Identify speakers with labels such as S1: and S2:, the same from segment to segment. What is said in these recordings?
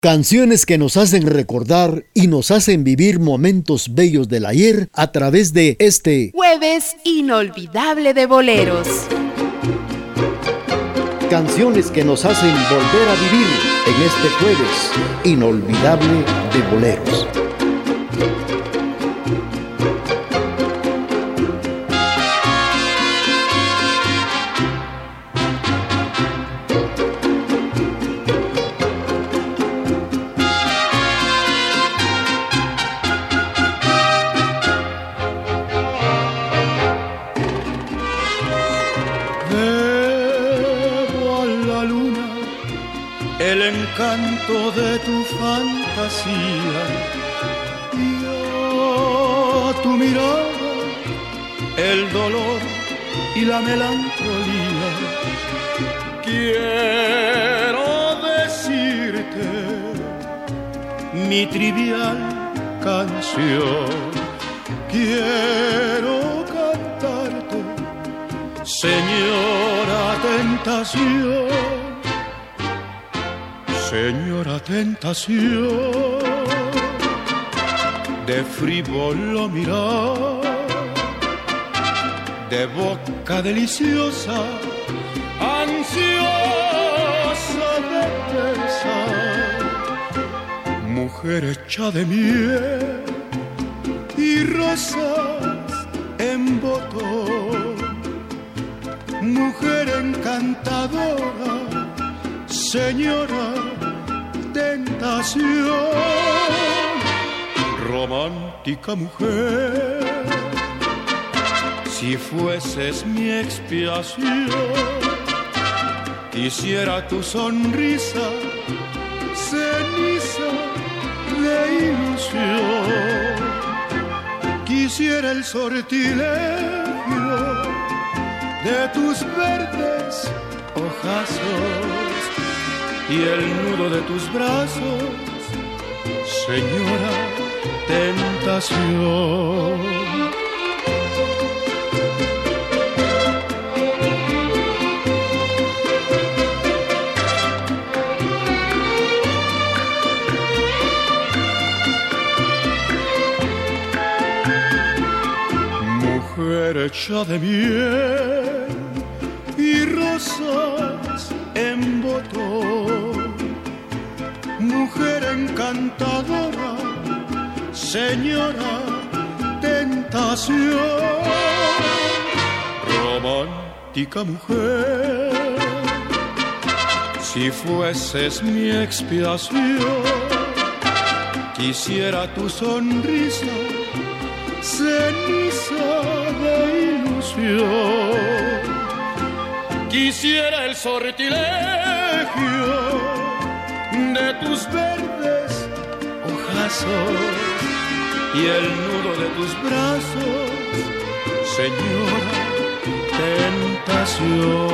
S1: Canciones que nos hacen recordar y nos hacen vivir momentos bellos del ayer a través de este
S2: jueves inolvidable de boleros.
S1: Canciones que nos hacen volver a vivir en este jueves inolvidable de boleros.
S3: Tu fantasía y a tu mirada el dolor y la melancolía. Quiero decirte mi trivial canción. Quiero cantarte, señora tentación Señora tentación de frívolo mirar, de boca deliciosa, ansiosa de pensar, mujer hecha de miel y rosas en botón, mujer encantadora, señora romántica mujer, si fueses mi expiación, quisiera tu sonrisa, ceniza de ilusión, quisiera el sortilegio de tus verdes ojazos y el nudo de tus brazos, señora tentación. Mujer hecha de miel y rosas en botón, mujer encantadora, señora tentación, romántica mujer, si fueses mi expiación, quisiera tu sonrisa, ceniza de ilusión Quisiera el sortilegio de tus verdes ojazos y el nudo de tus brazos, señora tentación.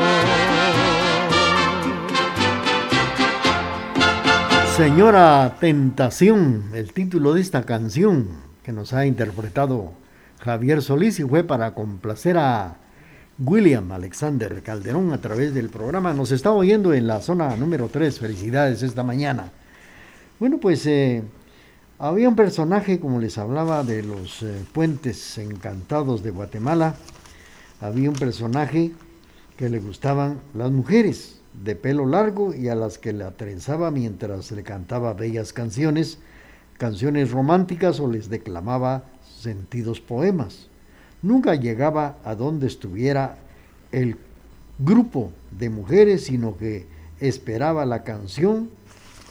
S1: Señora Tentación, el título de esta canción que nos ha interpretado Javier Solís fue para complacer a William Alexander Calderón a través del programa. Nos está oyendo en la zona número 3. Felicidades esta mañana. Bueno, pues eh, había un personaje, como les hablaba, de los eh, puentes encantados de Guatemala. Había un personaje que le gustaban las mujeres de pelo largo y a las que le trenzaba mientras le cantaba bellas canciones, canciones románticas o les declamaba sentidos poemas nunca llegaba a donde estuviera el grupo de mujeres, sino que esperaba la canción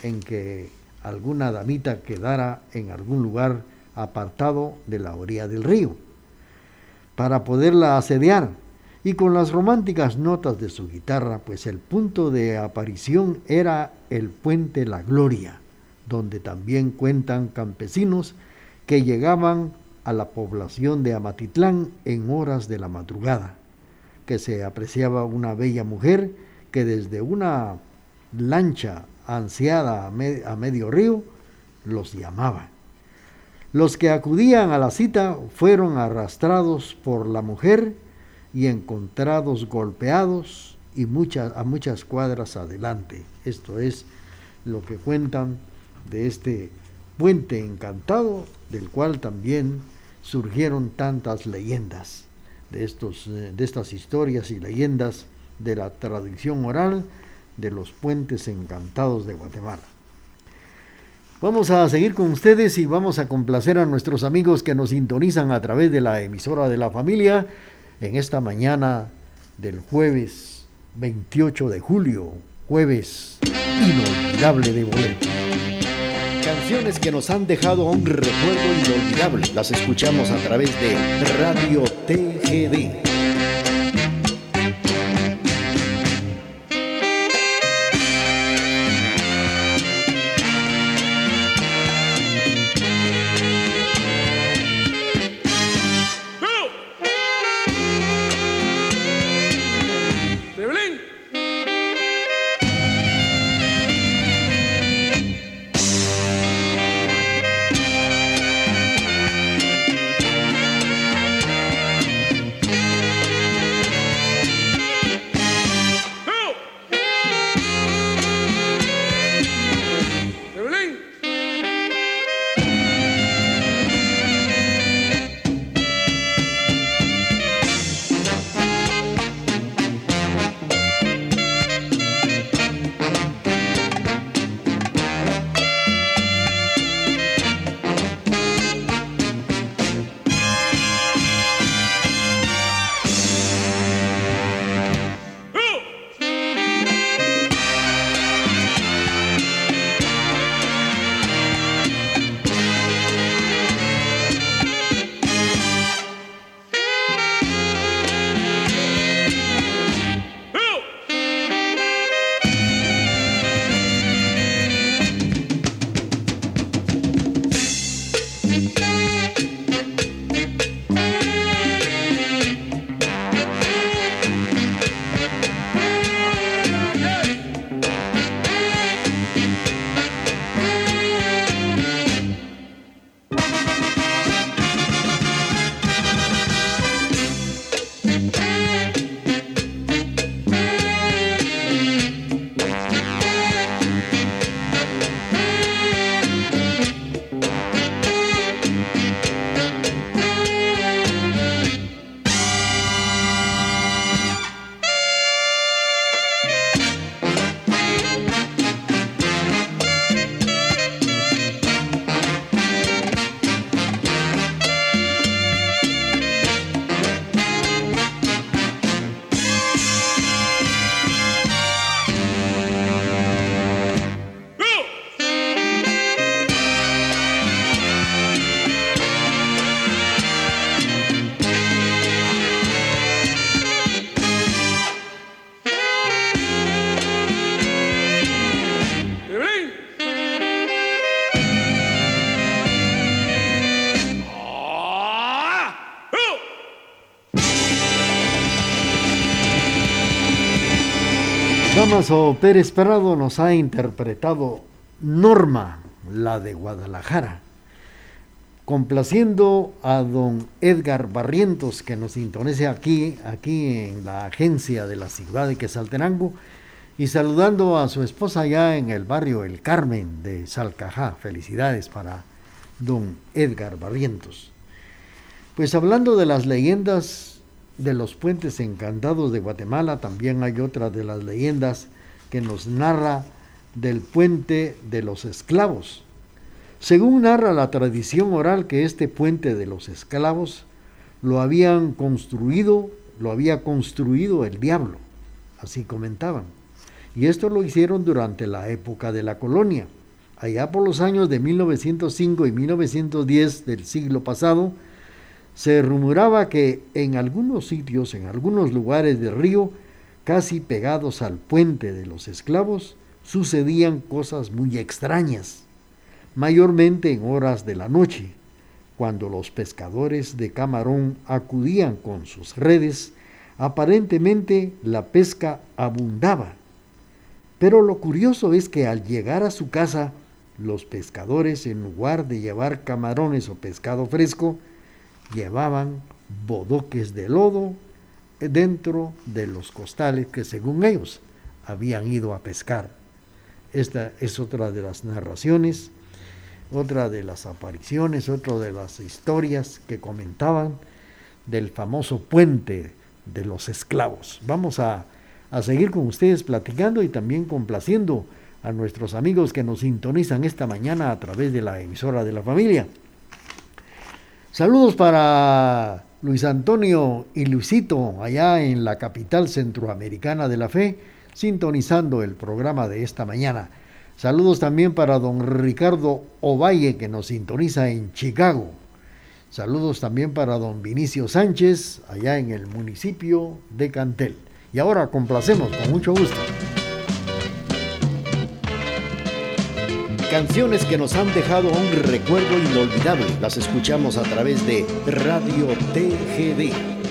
S1: en que alguna damita quedara en algún lugar apartado de la orilla del río, para poderla asediar. Y con las románticas notas de su guitarra, pues el punto de aparición era el puente La Gloria, donde también cuentan campesinos que llegaban a la población de Amatitlán en horas de la madrugada, que se apreciaba una bella mujer que desde una lancha ansiada a, medio río los llamaba. Los que acudían a la cita fueron arrastrados por la mujer y encontrados golpeados y muchas, a muchas cuadras adelante. Esto es lo que cuentan de este puente encantado, del cual también surgieron tantas leyendas, de, estos, eh, de estas historias y leyendas de la tradición oral de los puentes encantados de Guatemala. Vamos a seguir con ustedes y vamos a complacer a nuestros amigos que nos sintonizan a través de la emisora de la familia en esta mañana del jueves 28 de julio, jueves inolvidable de boleto. Canciones que nos han dejado un recuerdo inolvidable, las escuchamos a través de Radio TGD. Damaso Pérez Prado nos ha interpretado Norma, la de Guadalajara, complaciendo a don Edgar Barrientos que nos sintonice aquí, aquí en la agencia de la ciudad de Quesaltenango y saludando a su esposa allá en el barrio El Carmen de Salcajá. Felicidades para don Edgar Barrientos. Pues hablando de las leyendas de los puentes encantados de Guatemala, también hay otra de las leyendas que nos narra del puente de los esclavos. Según narra la tradición oral que este puente de los esclavos lo habían construido, lo había construido el diablo, así comentaban. Y esto lo hicieron durante la época de la colonia. Allá por los años de 1905 y 1910 del siglo pasado, se rumoraba que en algunos sitios, en algunos lugares del río, casi pegados al puente de los esclavos, sucedían cosas muy extrañas, mayormente en horas de la noche, cuando los pescadores de camarón acudían con sus redes, aparentemente la pesca abundaba. Pero lo curioso es que al llegar a su casa, los pescadores, en lugar de llevar camarones o pescado fresco, llevaban bodoques de lodo dentro de los costales que según ellos habían ido a pescar. Esta es otra de las narraciones, otra de las apariciones, otra de las historias que comentaban del famoso puente de los esclavos. Vamos a, a seguir con ustedes platicando y también complaciendo a nuestros amigos que nos sintonizan esta mañana a través de la emisora de la familia. Saludos para Luis Antonio y Luisito allá en la capital centroamericana de la fe, sintonizando el programa de esta mañana. Saludos también para don Ricardo Ovalle que nos sintoniza en Chicago. Saludos también para don Vinicio Sánchez allá en el municipio de Cantel. Y ahora complacemos con mucho gusto.
S4: Canciones que nos han dejado un recuerdo inolvidable. Las escuchamos a través de Radio TGD.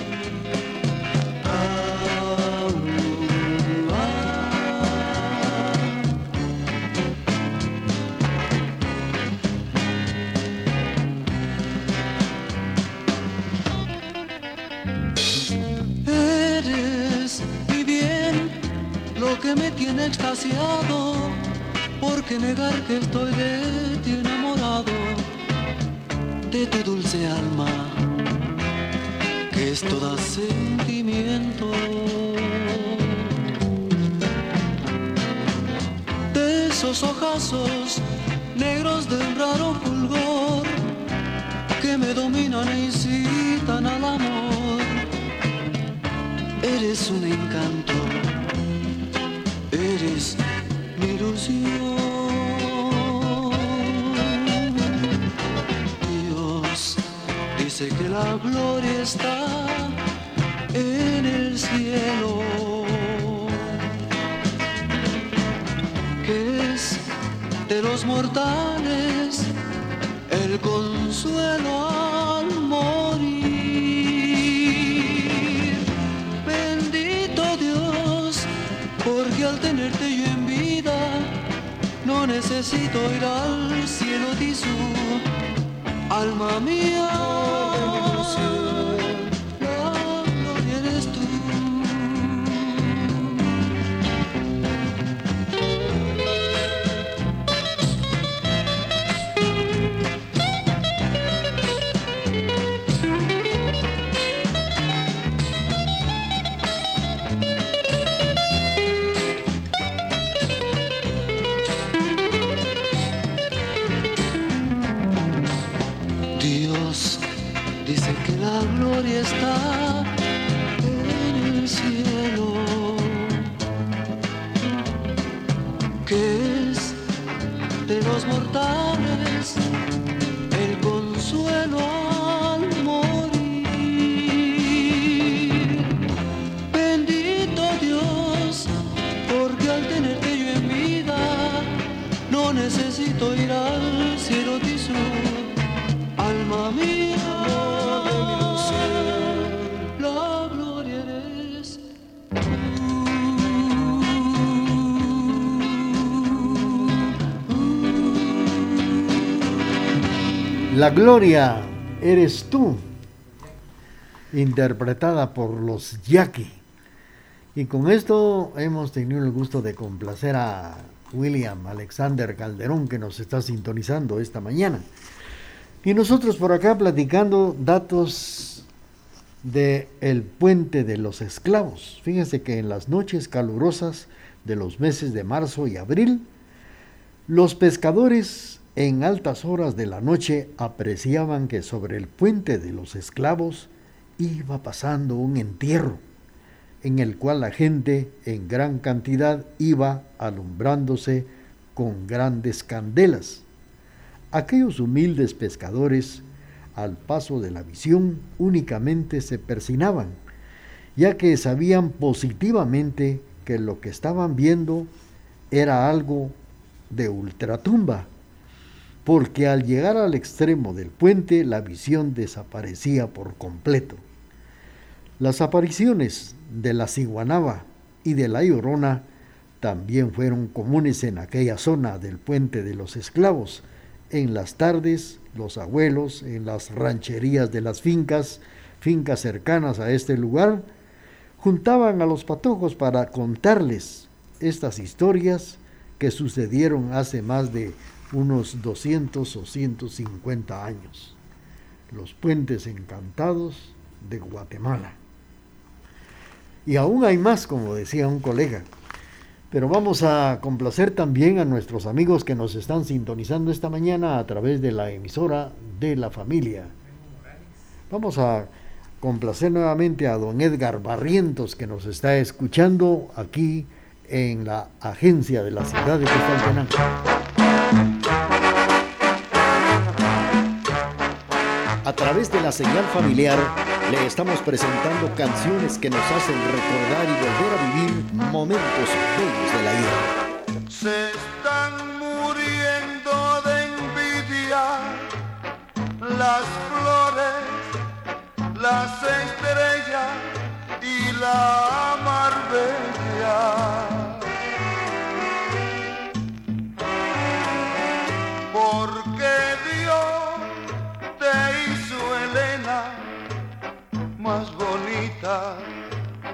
S5: La gloria
S1: eres tú, interpretada por los Yaqui. Y con esto hemos tenido el gusto de complacer a William Alexander Calderón que nos está sintonizando esta mañana. Y nosotros por acá platicando datos de el puente de los esclavos. Fíjense que en las noches calurosas de los meses de marzo y abril, los pescadores en altas horas de la noche apreciaban que sobre el puente de los esclavos iba pasando un entierro, en el cual la gente en gran cantidad iba alumbrándose con grandes candelas. Aquellos humildes pescadores, al paso de la visión, únicamente se persinaban, ya que sabían positivamente que lo que estaban viendo era algo de ultratumba porque al llegar al extremo del puente la visión desaparecía por completo. Las apariciones de la ciguanaba y de la llorona también fueron comunes en aquella zona del puente de los esclavos. En las tardes, los abuelos, en las rancherías de las fincas, fincas cercanas a este lugar, juntaban a los patojos para contarles estas historias que sucedieron hace más de unos 200 o 150 años. Los puentes encantados de Guatemala. Y aún hay más, como decía un colega. Pero vamos a complacer también a nuestros amigos que nos están sintonizando esta mañana a través de la emisora de la familia. Vamos a complacer nuevamente a don Edgar Barrientos que nos está escuchando aquí en la agencia de la ciudad de.
S6: A través de la señal familiar le estamos presentando canciones que nos hacen recordar y volver a vivir momentos bellos de la vida.
S7: Se están muriendo de envidia las flores, las estrellas y la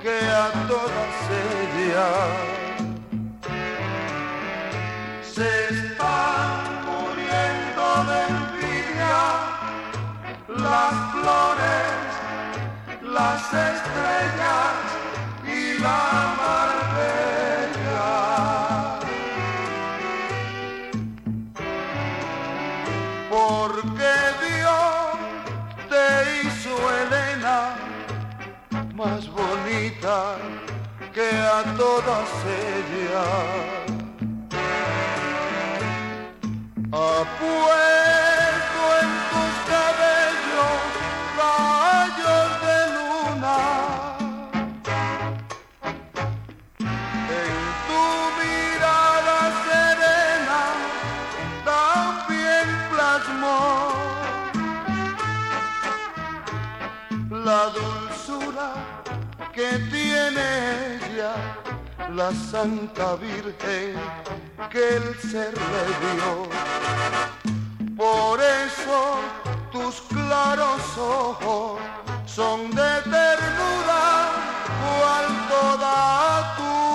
S7: que a todas ellas se están muriendo de envidia. Las flores, las estrellas y la que a la Santa Virgen que el ser le dio. Por eso tus claros ojos son de ternura, cual toda tu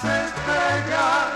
S7: se pega.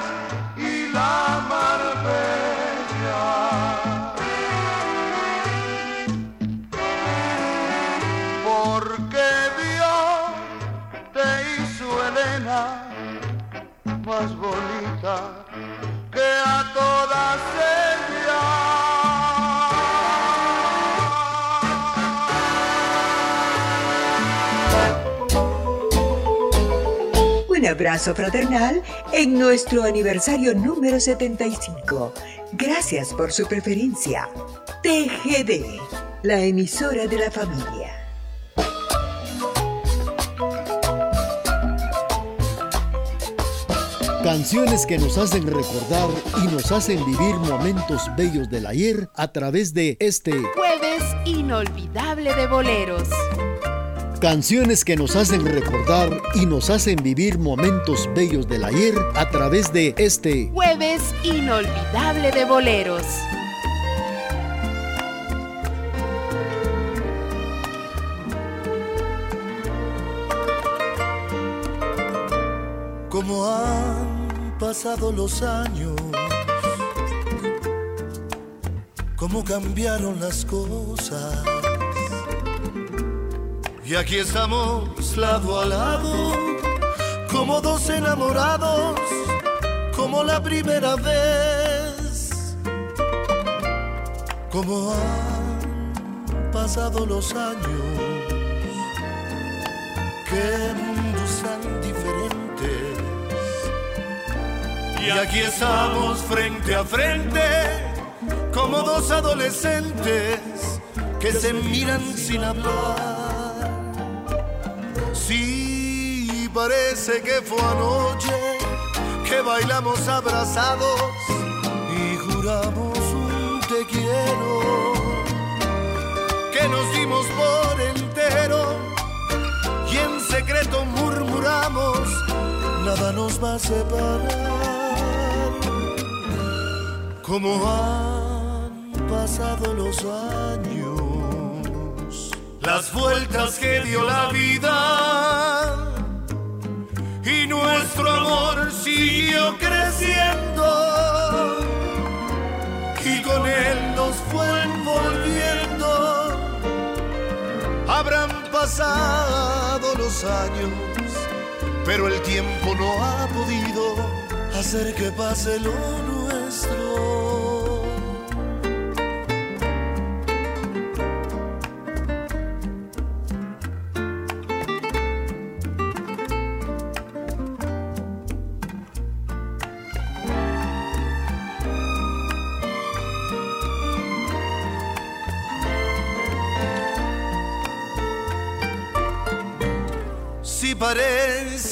S8: Abrazo fraternal en nuestro aniversario número 75. Gracias por su preferencia. TGD, la emisora de la familia.
S6: Canciones que nos hacen recordar y nos hacen vivir momentos bellos del ayer a través de este
S2: jueves inolvidable de boleros.
S6: Canciones que nos hacen recordar y nos hacen vivir momentos bellos del ayer a través de este
S2: jueves inolvidable de boleros.
S7: Como han pasado los años, cómo cambiaron las cosas y aquí estamos lado a lado, como dos enamorados, como la primera vez. Como han pasado los años, qué mundos tan diferentes. Y aquí estamos frente a frente,
S9: como dos adolescentes que se miran sin hablar. Sí, parece que fue anoche que bailamos abrazados y juramos un te quiero, que nos dimos por entero y en secreto murmuramos, nada nos va a separar. Como han pasado los años, las vueltas que dio la vida y nuestro amor siguió creciendo y con él nos fue envolviendo. Habrán pasado los años, pero el tiempo no ha podido hacer que pase lo nuestro.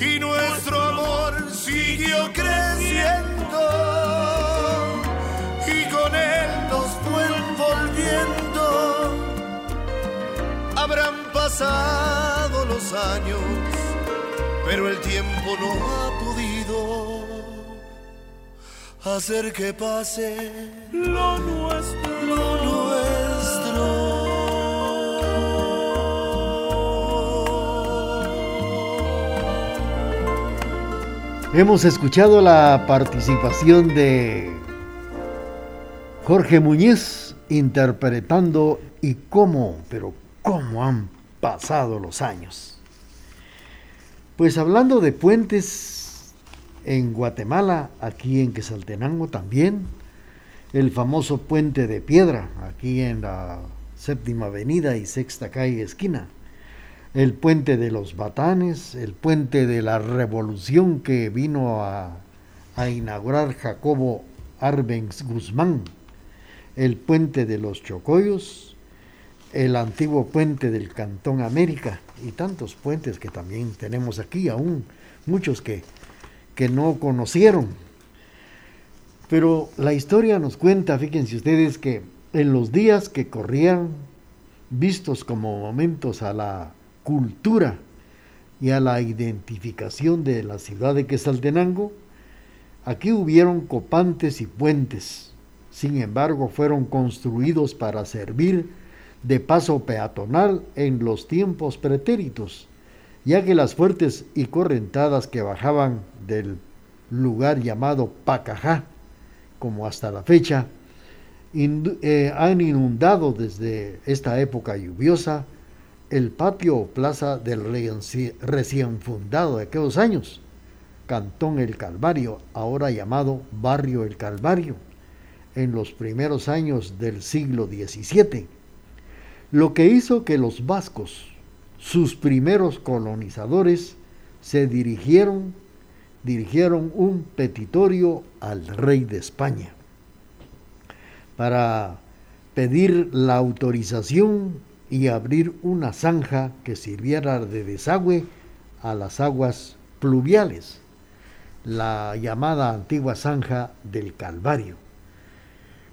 S9: y nuestro amor siguió creciendo y con él nos fue envolviendo. Habrán pasado los años, pero el tiempo no ha podido hacer que pase
S3: lo nuestro.
S1: Hemos escuchado la participación de Jorge Muñiz interpretando y cómo, pero cómo han pasado los años. Pues hablando de puentes en Guatemala, aquí en Quesaltenango también, el famoso puente de piedra, aquí en la séptima avenida y sexta calle esquina el puente de los Batanes, el puente de la Revolución que vino a, inaugurar Jacobo Arbenz Guzmán, el puente de los Chocoyos, el antiguo puente del Cantón América y tantos puentes que también tenemos aquí, aún muchos que, que no conocieron. Pero la historia nos cuenta, fíjense ustedes, que en los días que corrían, vistos como momentos a la cultura y a la identificación de la ciudad de Quesaltenango, aquí hubieron copantes y puentes. Sin embargo, fueron construidos para servir de paso peatonal en los tiempos pretéritos, ya que las fuertes y correntadas que bajaban del lugar llamado Pacajá, como hasta la fecha, eh, han inundado desde esta época lluviosa el patio o plaza del recién fundado de aquellos años, Cantón El Calvario, ahora llamado Barrio El Calvario, en los primeros años del siglo XVII, lo que hizo que los vascos, sus primeros colonizadores, se dirigieron, dirigieron un petitorio al rey de España. Para pedir la autorización y abrir una zanja que sirviera de desagüe a las aguas pluviales, la llamada antigua zanja del Calvario.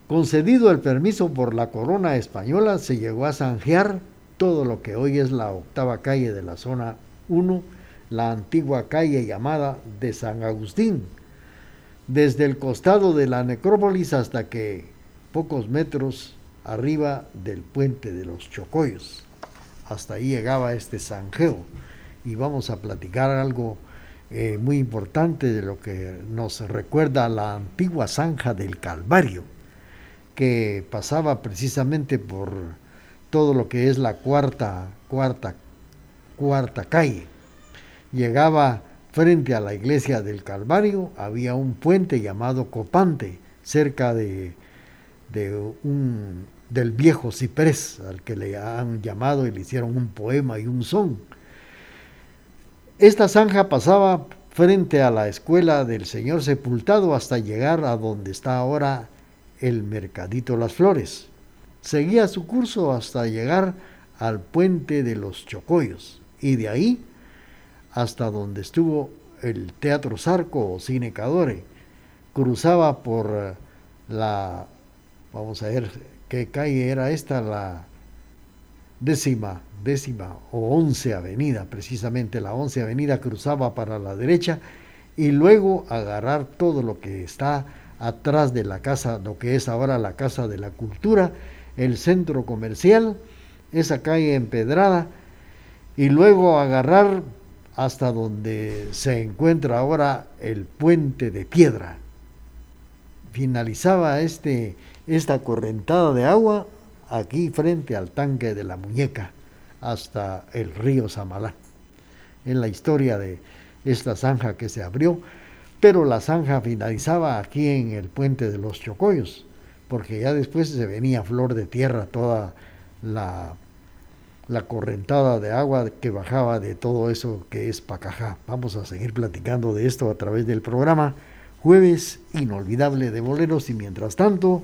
S1: Concedido el permiso por la corona española, se llegó a zanjear todo lo que hoy es la octava calle de la zona 1, la antigua calle llamada de San Agustín, desde el costado de la necrópolis hasta que pocos metros arriba del puente de los Chocoyos. Hasta ahí llegaba este zanjeo. Y vamos a platicar algo eh, muy importante de lo que nos recuerda la antigua zanja del Calvario. que pasaba precisamente por todo lo que es la cuarta, cuarta, cuarta calle. Llegaba frente a la iglesia del Calvario, había un puente llamado Copante, cerca de, de un, del viejo ciprés, al que le han llamado y le hicieron un poema y un son. Esta zanja pasaba frente a la escuela del Señor Sepultado hasta llegar a donde está ahora el Mercadito Las Flores. Seguía su curso hasta llegar al puente de los Chocoyos y de ahí hasta donde estuvo el Teatro Zarco o Cine Cadore. Cruzaba por eh, la, vamos a ver qué calle era esta, la décima, décima o once avenida, precisamente la once avenida cruzaba para la derecha y luego agarrar todo lo que está atrás de la casa, lo que es ahora la Casa de la Cultura, el centro comercial, esa calle empedrada, y luego agarrar hasta donde se encuentra ahora el puente de piedra. Finalizaba este, esta correntada de agua aquí frente al tanque de la muñeca hasta el río Samalá. En la historia de esta zanja que se abrió, pero la zanja finalizaba aquí en el puente de los Chocoyos, porque ya después se venía flor de tierra toda la, la correntada de agua que bajaba de todo eso que es Pacajá. Vamos a seguir platicando de esto a través del programa Jueves Inolvidable de Boleros y mientras tanto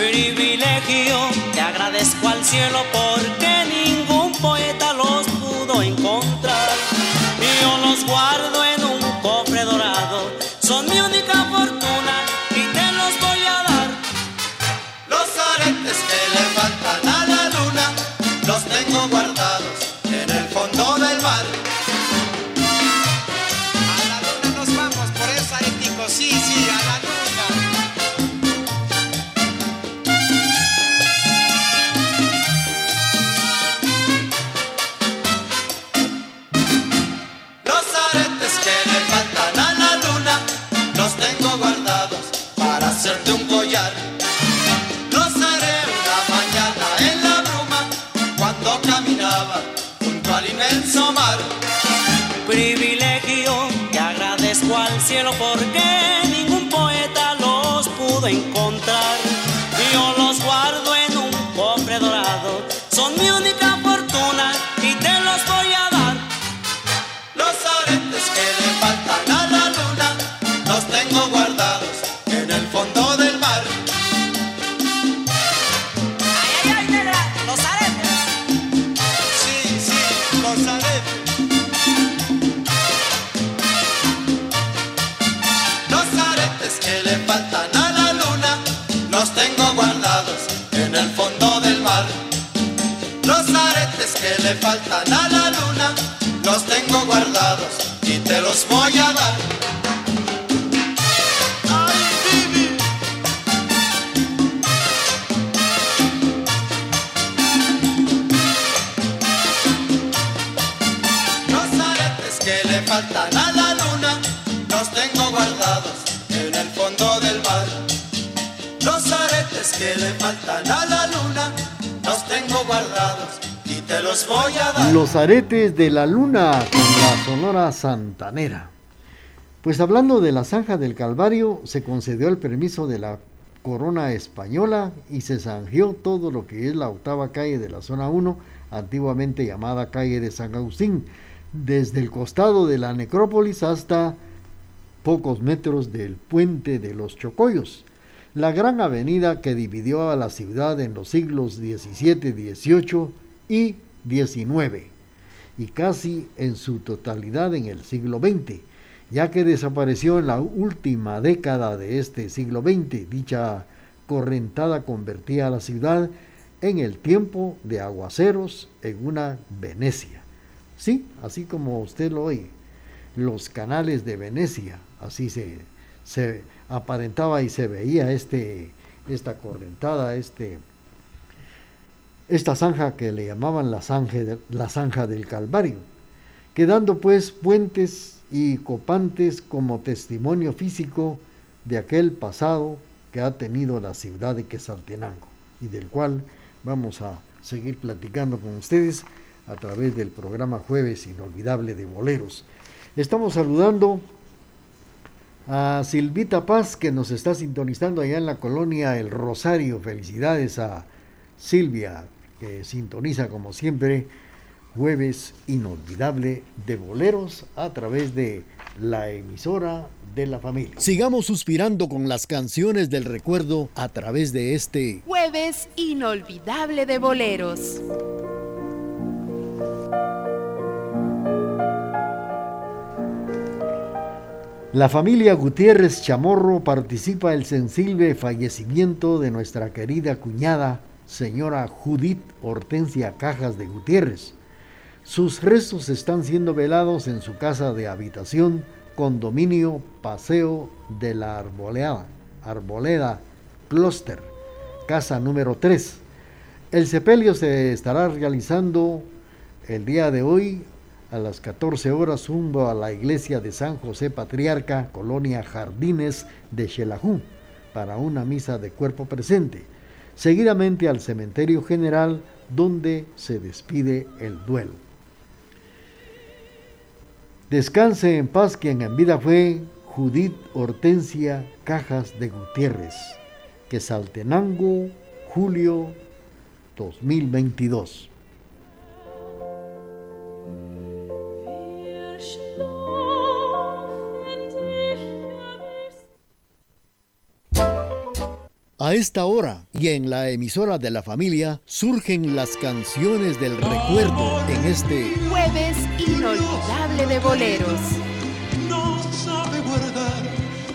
S10: Privilegio, te agradezco al cielo porque ningún poeta los pudo encontrar.
S11: Guardados
S10: y te los voy a dar.
S11: Los aretes
S1: de la luna con la Sonora Santanera. Pues hablando de la zanja del Calvario, se concedió el permiso de la corona española y se zanjeó todo lo que es la octava calle de la zona 1, antiguamente llamada calle de San Agustín, desde el costado de la necrópolis hasta pocos metros del puente de los Chocoyos, la gran avenida que dividió a la ciudad en los siglos XVII, XVIII y XIX, y casi en su totalidad en el siglo XX, ya que desapareció en la última década de este siglo XX. Dicha correntada convertía a la ciudad en el tiempo de aguaceros en una Venecia. Sí, así como usted lo oye, los canales de Venecia, así se, se aparentaba y se veía este, esta correntada, este, esta zanja que le llamaban la zanja, la zanja del Calvario, quedando pues puentes y copantes como testimonio físico de aquel pasado que ha tenido la ciudad de Quesaltenango y del cual vamos a seguir platicando con ustedes a través del programa Jueves Inolvidable de Boleros. Estamos saludando a Silvita Paz que nos está sintonizando allá en la colonia El Rosario. Felicidades a Silvia que sintoniza como siempre Jueves Inolvidable de Boleros a través de la emisora de la familia.
S12: Sigamos suspirando con las canciones del recuerdo a través de este
S2: Jueves Inolvidable de Boleros.
S1: La familia Gutiérrez Chamorro participa el sensible fallecimiento de nuestra querida cuñada, señora Judith Hortensia Cajas de Gutiérrez. Sus restos están siendo velados en su casa de habitación, condominio Paseo de la Arboleda, Arboleda Cluster, casa número 3. El sepelio se estará realizando el día de hoy a las 14 horas rumbo a la iglesia de San José Patriarca, Colonia Jardines de Xelajú, para una misa de cuerpo presente. Seguidamente al cementerio general donde se despide el duelo. Descanse en paz quien en vida fue Judith Hortensia Cajas de Gutiérrez, que Saltenango, julio 2022.
S12: A esta hora y en la emisora de la familia surgen las canciones del recuerdo en este
S2: jueves inolvidable de boleros.
S3: No sabe guardar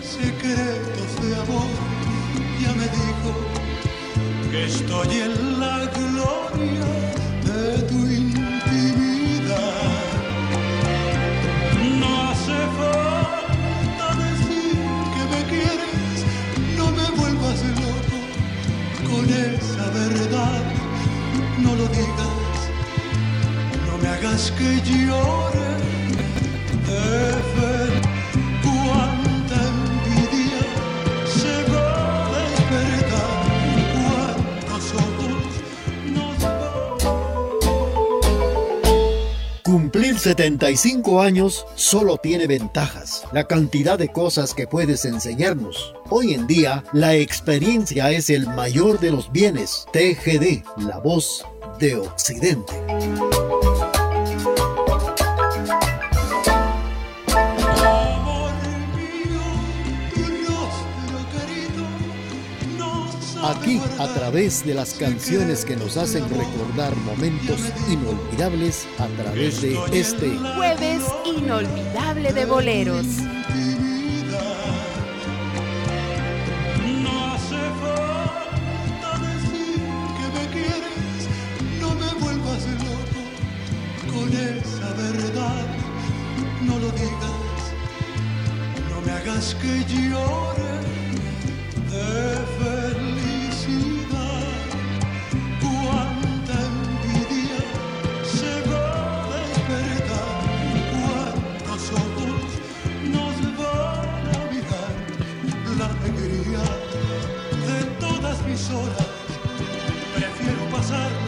S3: secretos de amor. Ya me dijo que estoy en la gloria
S12: 75 años solo tiene ventajas, la cantidad de cosas que puedes enseñarnos. Hoy en día, la experiencia es el mayor de los bienes. TGD, la voz de Occidente. A través de las canciones que nos hacen recordar momentos inolvidables, a través de este
S2: Jueves Inolvidable de Boleros.
S3: No hace falta decir que me quieres, no me vuelvas loco con esa verdad. No lo digas, no me hagas que llore Prefiero pasarlas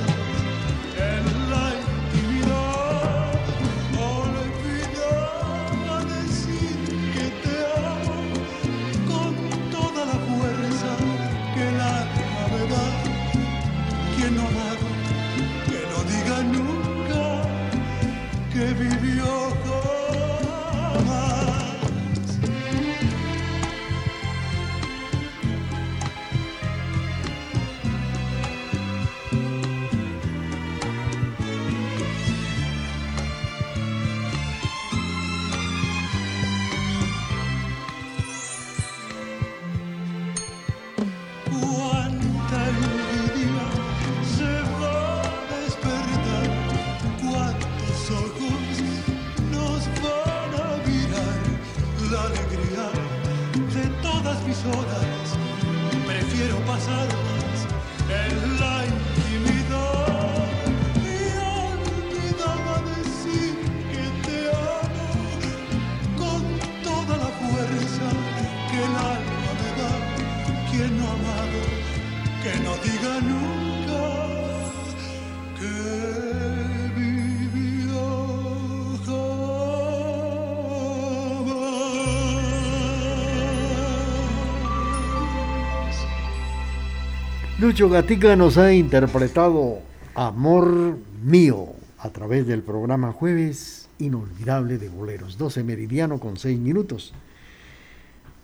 S1: Lucho Gatica nos ha interpretado Amor Mío a través del programa Jueves Inolvidable de Boleros, 12 meridiano con 6 minutos.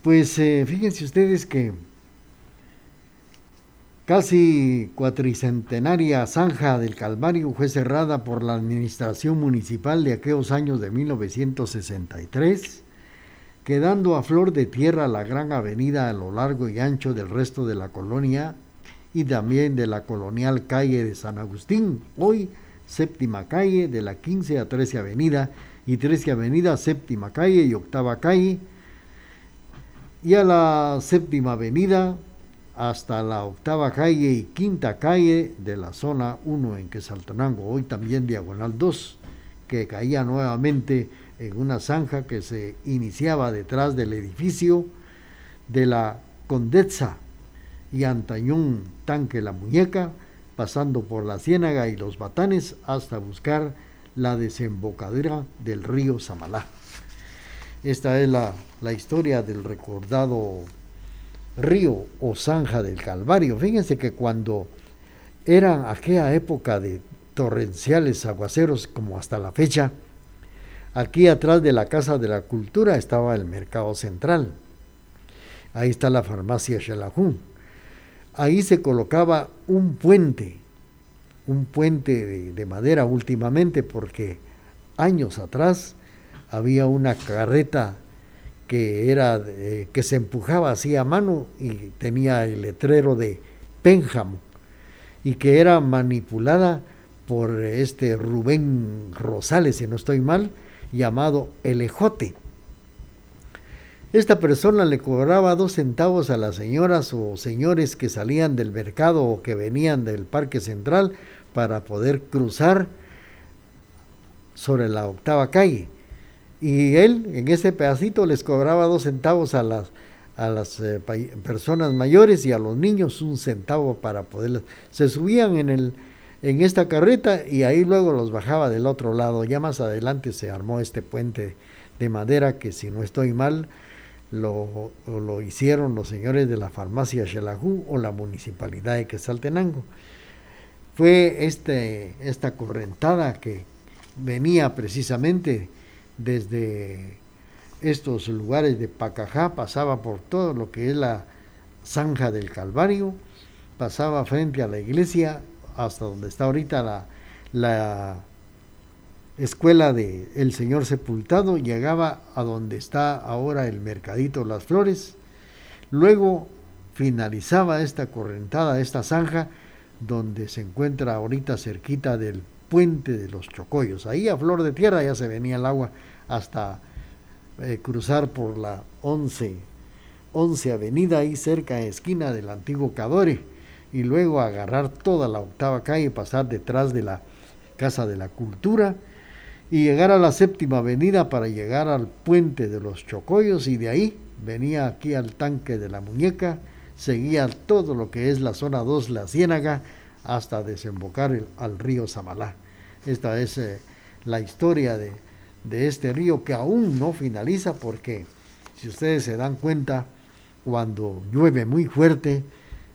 S1: Pues eh, fíjense ustedes que casi cuatricentenaria zanja del Calvario fue cerrada por la administración municipal de aquellos años de 1963, quedando a flor de tierra la gran avenida a lo largo y ancho del resto de la colonia y también de la colonial calle de San Agustín, hoy séptima calle de la 15 a 13 avenida y 13 avenida, séptima calle y octava calle, y a la séptima avenida hasta la octava calle y quinta calle de la zona 1 en Quesaltenango, hoy también diagonal 2, que caía nuevamente en una zanja que se iniciaba detrás del edificio de la Condesa y Antañón Tanque La Muñeca, pasando por la Ciénaga y los Batanes hasta buscar la desembocadura del río Samalá. Esta es la, la historia del recordado río o zanja del Calvario. Fíjense que cuando era aquella época de torrenciales aguaceros como hasta la fecha, aquí atrás de la Casa de la Cultura estaba el Mercado Central. Ahí está la farmacia Xelajú. Ahí se colocaba un puente, un puente de, de madera últimamente porque años atrás había una carreta que era que se empujaba así a mano y tenía el letrero de Pénjamo y que era manipulada por este Rubén Rosales, si no estoy mal, llamado El Ejote. Esta persona le cobraba dos centavos a las señoras o señores que salían del mercado o que venían del Parque Central para poder cruzar sobre la octava calle y él en ese pedacito les cobraba dos centavos a las, a las eh, personas mayores y a los niños un centavo para poder... Se subían en, el, en esta carreta y ahí luego los bajaba del otro lado. Ya más adelante se armó este puente de madera que si no estoy mal lo, lo hicieron los señores de la farmacia Xelajú o la municipalidad de Quesaltenango. Fue este, esta correntada que venía precisamente desde estos lugares de Pacajá, pasaba por todo lo que es la zanja del Calvario, pasaba frente a la iglesia hasta donde está ahorita la, la escuela de El Señor Sepultado, llegaba a donde está ahora el Mercadito Las Flores, luego finalizaba esta correntada, esta zanja, donde se encuentra ahorita cerquita del puente de los Chocollos. Ahí a flor de tierra ya se venía el agua hasta eh, cruzar por la 11, 11 avenida ahí cerca esquina del antiguo Cadore y luego agarrar toda la octava calle, pasar detrás de la Casa de la Cultura y llegar a la séptima avenida para llegar al puente de los Chocollos y de ahí venía aquí al tanque de la muñeca, seguía todo lo que es la zona 2, la Ciénaga, hasta desembocar al río Samalá. Esta es eh, la historia de, de este río que aún no finaliza porque si ustedes se dan cuenta, cuando llueve muy fuerte,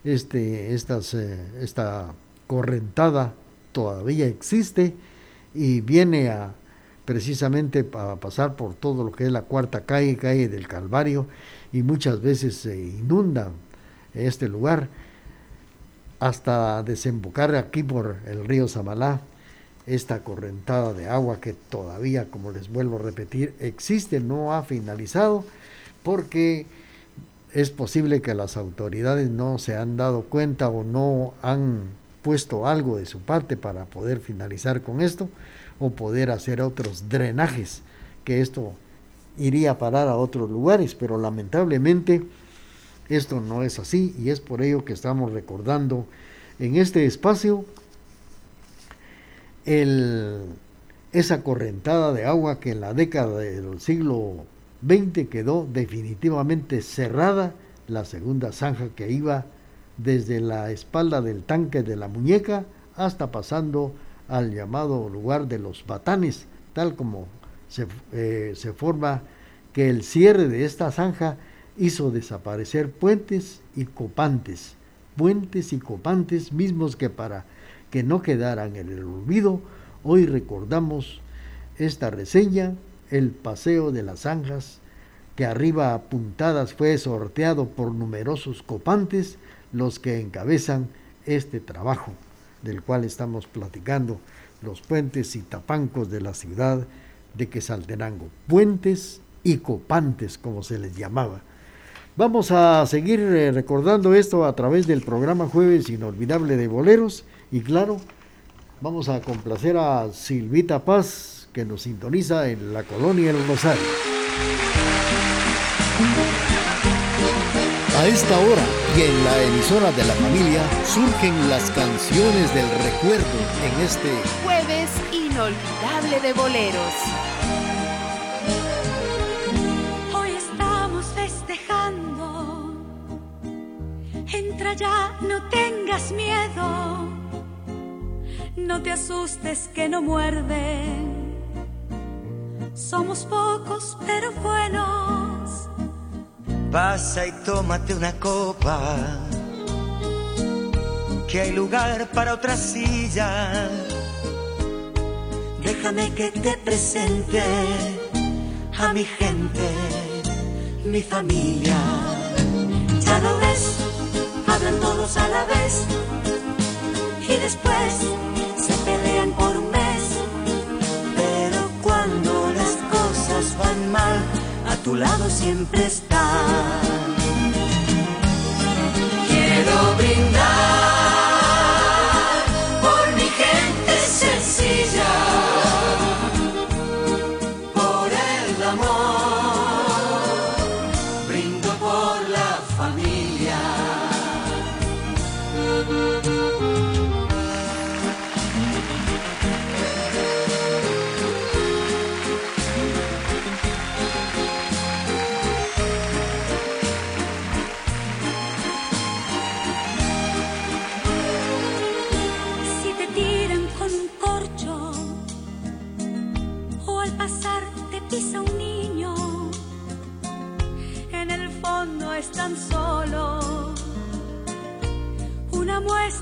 S1: este, estas, eh, esta correntada todavía existe y viene a precisamente a pasar por todo lo que es la cuarta calle, calle del Calvario, y muchas veces se inunda este lugar hasta desembocar aquí por el río Samalá esta correntada de agua que todavía, como les vuelvo a repetir, existe, no ha finalizado, porque es posible que las autoridades no se han dado cuenta o no han puesto algo de su parte para poder finalizar con esto o poder hacer otros drenajes, que esto iría a parar a otros lugares, pero lamentablemente Esto no es así y es por ello que estamos recordando en este espacio el, esa correntada de agua que en la década del siglo XX quedó definitivamente cerrada, la segunda zanja que iba desde la espalda del tanque de la muñeca hasta pasando al llamado lugar de los batanes, tal como se, eh, se forma que el cierre de esta zanja hizo desaparecer puentes y copantes, puentes y copantes mismos que para que no quedaran en el olvido, hoy recordamos esta reseña, el paseo de las zanjas, que arriba apuntadas fue sorteado por numerosos copantes, los que encabezan este trabajo del cual estamos platicando, los puentes y tapancos de la ciudad de Quesaltenango, puentes y copantes como se les llamaba. Vamos a seguir eh, recordando esto a través del programa Jueves Inolvidable de Boleros y claro, vamos a complacer a Silvita Paz que nos sintoniza en la colonia El Rosario.
S4: A esta hora y en la emisora de la familia surgen las canciones del recuerdo en este
S2: Jueves Inolvidable de Boleros.
S13: Entra ya, no tengas miedo. No te asustes que no muerden. Somos pocos pero buenos.
S14: Pasa y tómate una copa. Que hay lugar para otra silla. Déjame que te presente a mi gente, mi familia. Ya lo ves hablan todos a la vez y después se pelean por un mes. Pero cuando las cosas van mal, tu lado siempre está. Quiero brindar.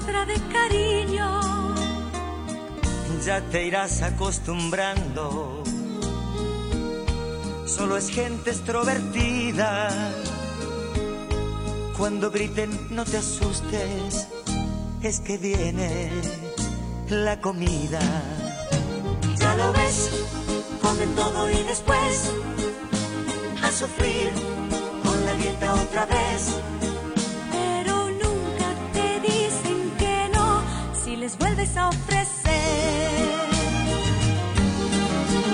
S13: De cariño.
S14: Ya te irás acostumbrando. Solo es gente extrovertida. Cuando griten, no te asustes. Es que viene la comida.
S13: Ya lo ves, comen todo y después a sufrir con la dieta otra vez les vuelves a ofrecer.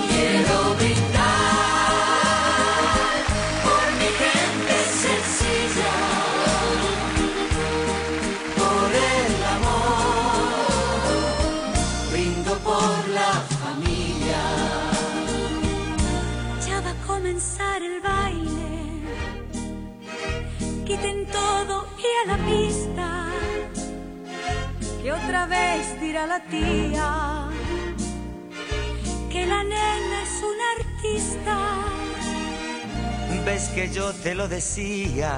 S14: Quiero brindar
S13: otra vez dirá la tía que la nena es una artista.
S14: Ves que yo te lo decía,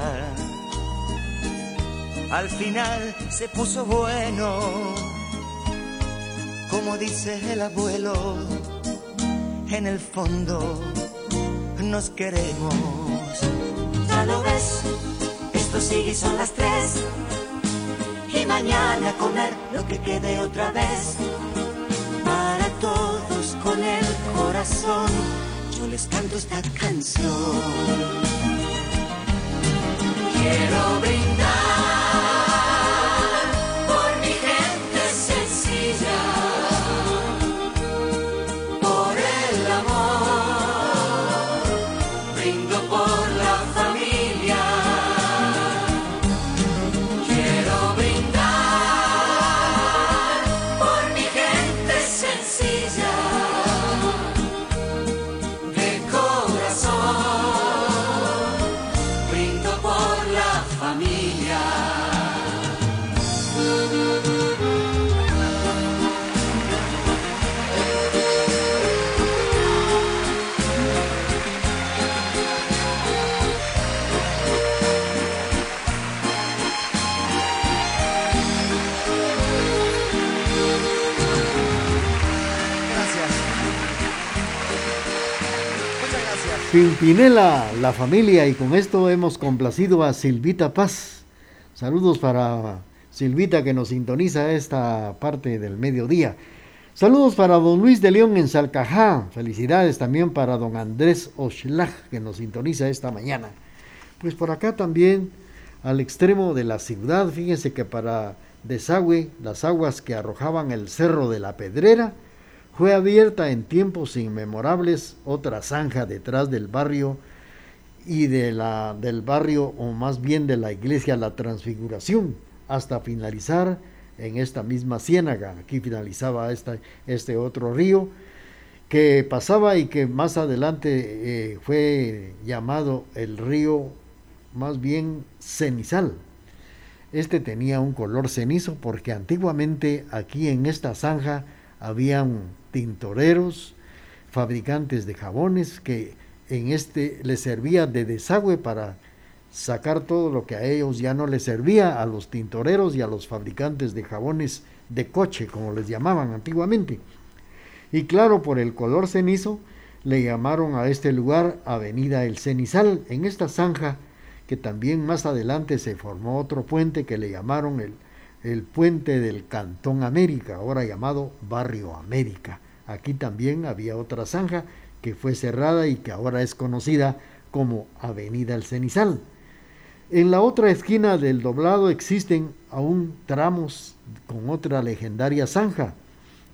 S14: al final se puso bueno, como dice el abuelo, en el fondo nos queremos.
S13: Ya lo ves, esto sigue y son las tres mañana comer lo que quede otra vez. Para todos con el corazón, yo les canto esta canción.
S14: Quiero brindar.
S1: Pimpinela, la familia, y con esto hemos complacido a Silvita Paz. Saludos para Silvita que nos sintoniza esta parte del mediodía. Saludos para don Luis de León en Salcajá. Felicidades también para don Andrés Oshlag que nos sintoniza esta mañana. Pues por acá también, al extremo de la ciudad, fíjense que para desagüe, las aguas que arrojaban el cerro de la Pedrera, fue abierta en tiempos inmemorables otra zanja detrás del barrio y de la, del barrio, o más bien de la iglesia La Transfiguración, hasta finalizar en esta misma ciénaga. Aquí finalizaba esta, este otro río que pasaba y que más adelante eh, fue llamado el río más bien cenizal. Este tenía un color cenizo porque antiguamente aquí en esta zanja habían tintoreros, fabricantes de jabones que en este les servía de desagüe para sacar todo lo que a ellos ya no les servía, a los tintoreros y a los fabricantes de jabones de coche, como les llamaban antiguamente. Y claro, por el color cenizo, le llamaron a este lugar Avenida El Cenizal. En esta zanja, que también más adelante se formó otro puente que le llamaron el, el puente del Cantón América, ahora llamado Barrio América. Aquí también había otra zanja que fue cerrada y que ahora es conocida como Avenida El Cenizal. En la otra esquina del doblado existen aún tramos con otra legendaria zanja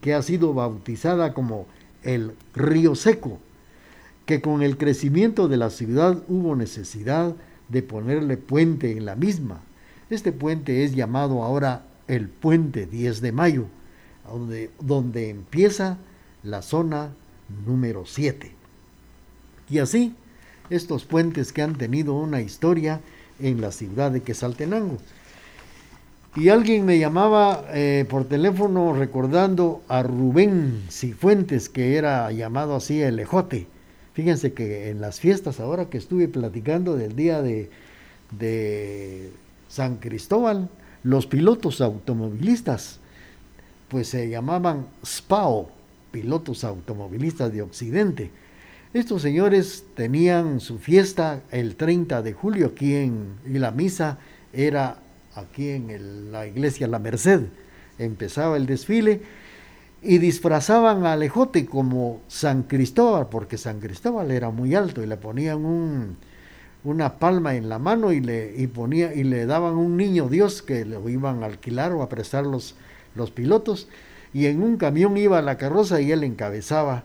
S1: que ha sido bautizada como el Río Seco, que con el crecimiento de la ciudad hubo necesidad de ponerle puente en la misma. Este puente es llamado ahora el Puente 10 de Mayo, donde, donde empieza la zona número 7. Y así, estos puentes que han tenido una historia en la ciudad de Quesaltenango. Y alguien me llamaba eh, por teléfono recordando a Rubén Cifuentes, que era llamado así el ejote. Fíjense que en las fiestas, ahora que estuve platicando del día de, de San Cristóbal, los pilotos automovilistas, pues se llamaban SPAO, pilotos automovilistas de Occidente estos señores tenían su fiesta el 30 de julio aquí en, y la misa era aquí en la iglesia La Merced. Empezaba el desfile y disfrazaban a Alejote como San Cristóbal, porque San Cristóbal era muy alto y le ponían un, una palma en la mano y le, y ponía, y le daban un niño Dios que lo iban a alquilar o a prestar los, los pilotos. Y en un camión iba la carroza y él encabezaba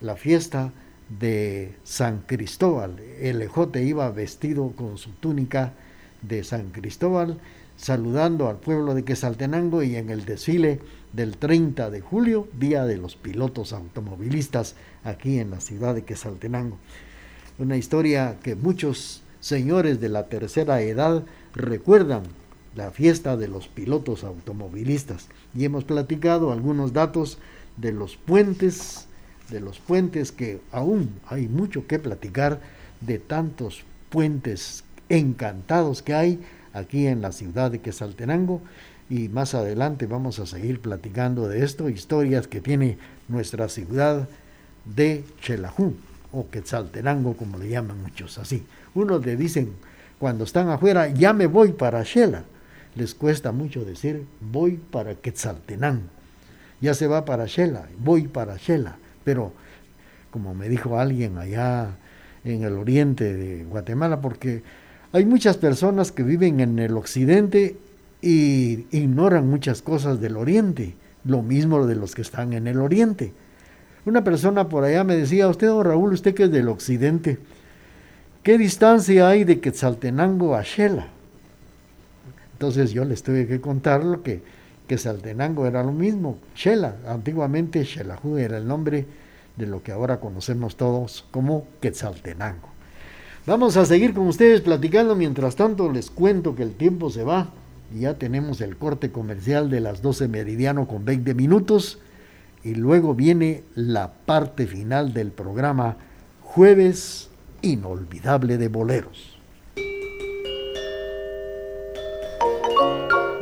S1: la fiesta de San Cristóbal. El ejote iba vestido con su túnica de San Cristóbal, saludando al pueblo de Quesaltenango y en el desfile del 30 de julio, Día de los Pilotos Automovilistas, aquí en la ciudad de Quesaltenango. Una historia que muchos señores de la tercera edad recuerdan, la fiesta de los pilotos automovilistas. Y hemos platicado algunos datos de los puentes de los puentes que aún hay mucho que platicar de tantos puentes encantados que hay aquí en la ciudad de Quesaltenango y más adelante vamos a seguir platicando de esto, historias que tiene nuestra ciudad de Chelajú o Quetzaltenango como le llaman muchos así. Unos le dicen cuando están afuera ya me voy para Shela, les cuesta mucho decir voy para Quetzaltenango. Ya se va para Shela, voy para Shela pero como me dijo alguien allá en el oriente de Guatemala, porque hay muchas personas que viven en el occidente y ignoran muchas cosas del oriente, lo mismo de los que están en el oriente. Una persona por allá me decía, usted, don Raúl, usted que es del occidente, ¿qué distancia hay de Quetzaltenango a Shela? Entonces yo les tuve que contar lo que que Saltenango era lo mismo, Shela, antiguamente Xelajú era el nombre de lo que ahora conocemos todos como Quetzaltenango. Vamos a seguir con ustedes platicando, mientras tanto les cuento que el tiempo se va y ya tenemos el corte comercial de las 12 meridiano con 20 minutos y luego viene la parte final del programa Jueves Inolvidable de Boleros.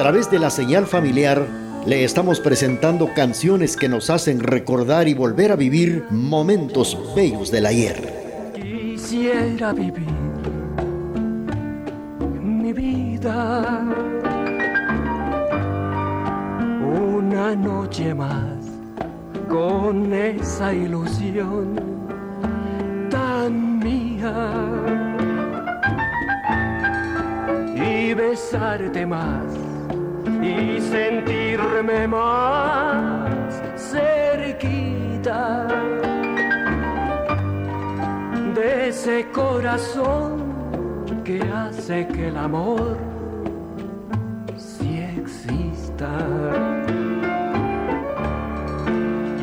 S4: Través de la señal familiar, le estamos presentando canciones que nos hacen recordar y volver a vivir momentos bellos del ayer.
S15: Quisiera vivir mi vida una noche más con esa ilusión tan mía y besarte más y sentirme más cerquita de ese corazón que hace que el amor sí exista.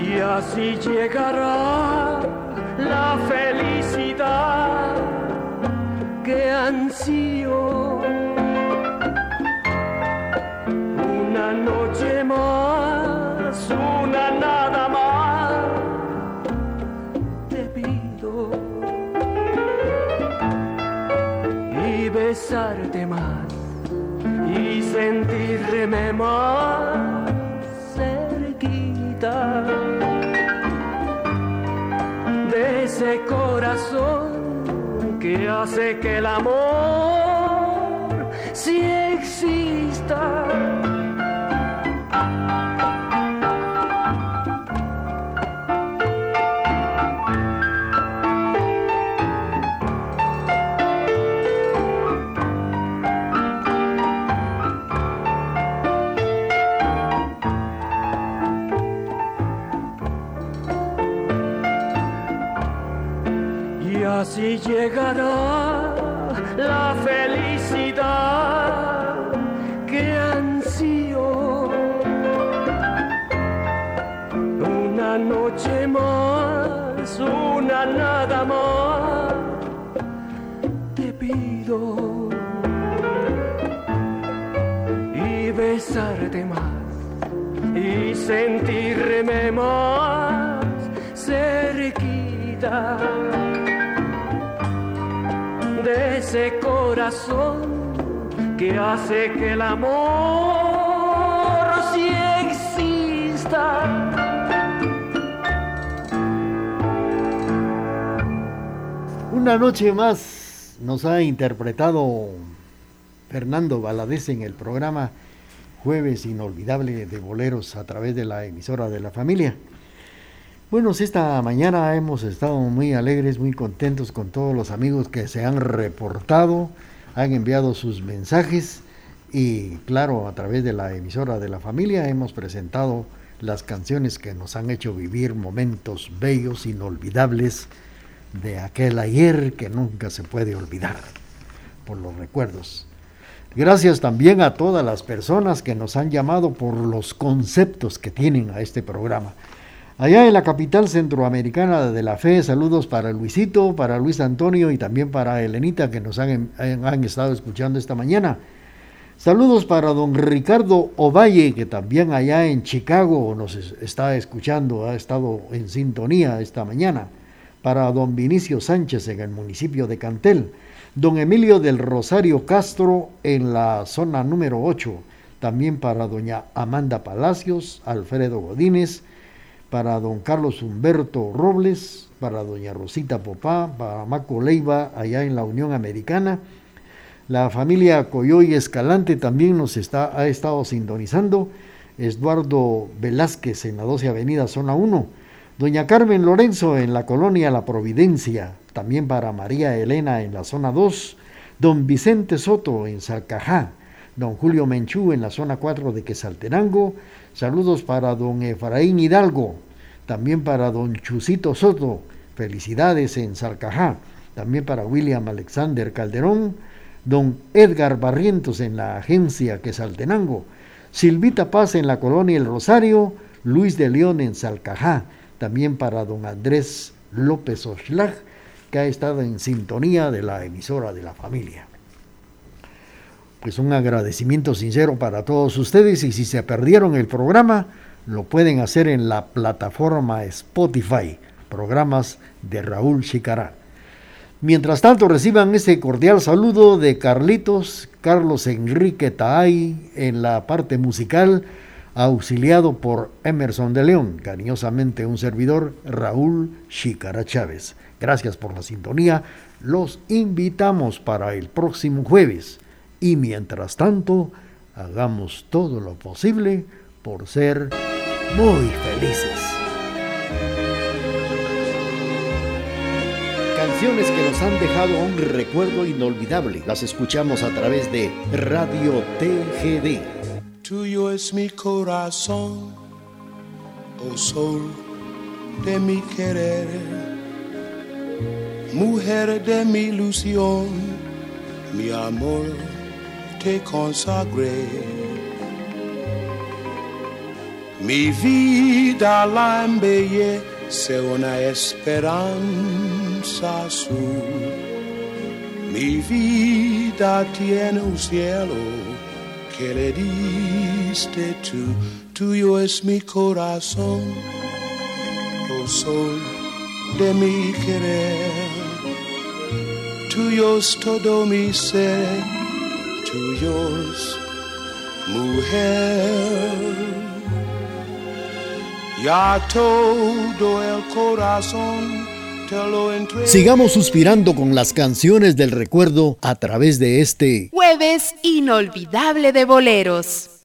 S15: Y así llegará la felicidad que ansío noche más, una nada más, te pido y besarte más y sentirme más cerquita de ese corazón que hace que el amor si exista. Llegará la felicidad que ansío. Una noche más, una nada más, te pido y besarte más y sentirme más cerquita ese corazón que hace que el amor sí exista.
S1: Una noche más nos ha interpretado Fernando Valadez en el programa Jueves Inolvidable de Boleros a través de la emisora de la familia. Bueno, esta mañana hemos estado muy alegres, muy contentos con todos los amigos que se han reportado, han enviado sus mensajes y claro, a través de la emisora de la familia hemos presentado las canciones que nos han hecho vivir momentos bellos, inolvidables de aquel ayer que nunca se puede olvidar por los recuerdos. Gracias también a todas las personas que nos han llamado por los conceptos que tienen a este programa. Allá en la capital centroamericana de la fe, saludos para Luisito, para Luis Antonio y también para Elenita que nos han, han, estado escuchando esta mañana. Saludos para don Ricardo Ovalle, que también allá en Chicago nos está escuchando, ha estado en sintonía esta mañana. Para don Vinicio Sánchez en el municipio de Cantel. Don Emilio del Rosario Castro en la zona número 8. También para doña Amanda Palacios, Alfredo Godínez, para don Carlos Humberto Robles, para doña Rosita Popá, para Maco Leiva, allá en la Unión Americana. La familia Coyoy Escalante también nos está, ha estado sintonizando. Eduardo Velázquez en la 12 Avenida Zona 1. Doña Carmen Lorenzo en la colonia La Providencia. También para María Elena en la zona 2. Don Vicente Soto en Salcajá. Don Julio Menchú en la zona 4 de Quesaltenango Saludos para don Efraín Hidalgo, también para don Chusito Soto, felicidades en Salcajá, también para William Alexander Calderón, don Edgar Barrientos en la agencia Quesaltenango, Silvita Paz en la colonia El Rosario, Luis de León en Salcajá, también para don Andrés López Oshlag, que ha estado en sintonía de la emisora de la familia. Pues un agradecimiento sincero para todos ustedes y si se perdieron el programa, lo pueden hacer en la plataforma Spotify, programas de Raúl Chicará. Mientras tanto, reciban este cordial saludo de Carlitos, Carlos Enrique Taay en la parte musical, auxiliado por Emerson de León, cariñosamente un servidor, Raúl Chicara Chávez. Gracias por la sintonía. Los invitamos para el próximo jueves. Y mientras tanto, hagamos todo lo posible por ser muy felices. Canciones que nos han dejado un recuerdo inolvidable. Las escuchamos a través de Radio TGD.
S3: Tuyo es mi corazón, oh sol de mi querer, mujer de mi ilusión, mi amor te consagré. Mi vida la embellece una esperanza mi vida tiene un cielo que le diste tú, tuyo es mi corazón, oh sol de mi querer. Tuyo es todo mi ser, mujer. Ya todo el corazón
S1: Sigamos suspirando con las canciones del recuerdo a través de este
S2: jueves inolvidable de boleros.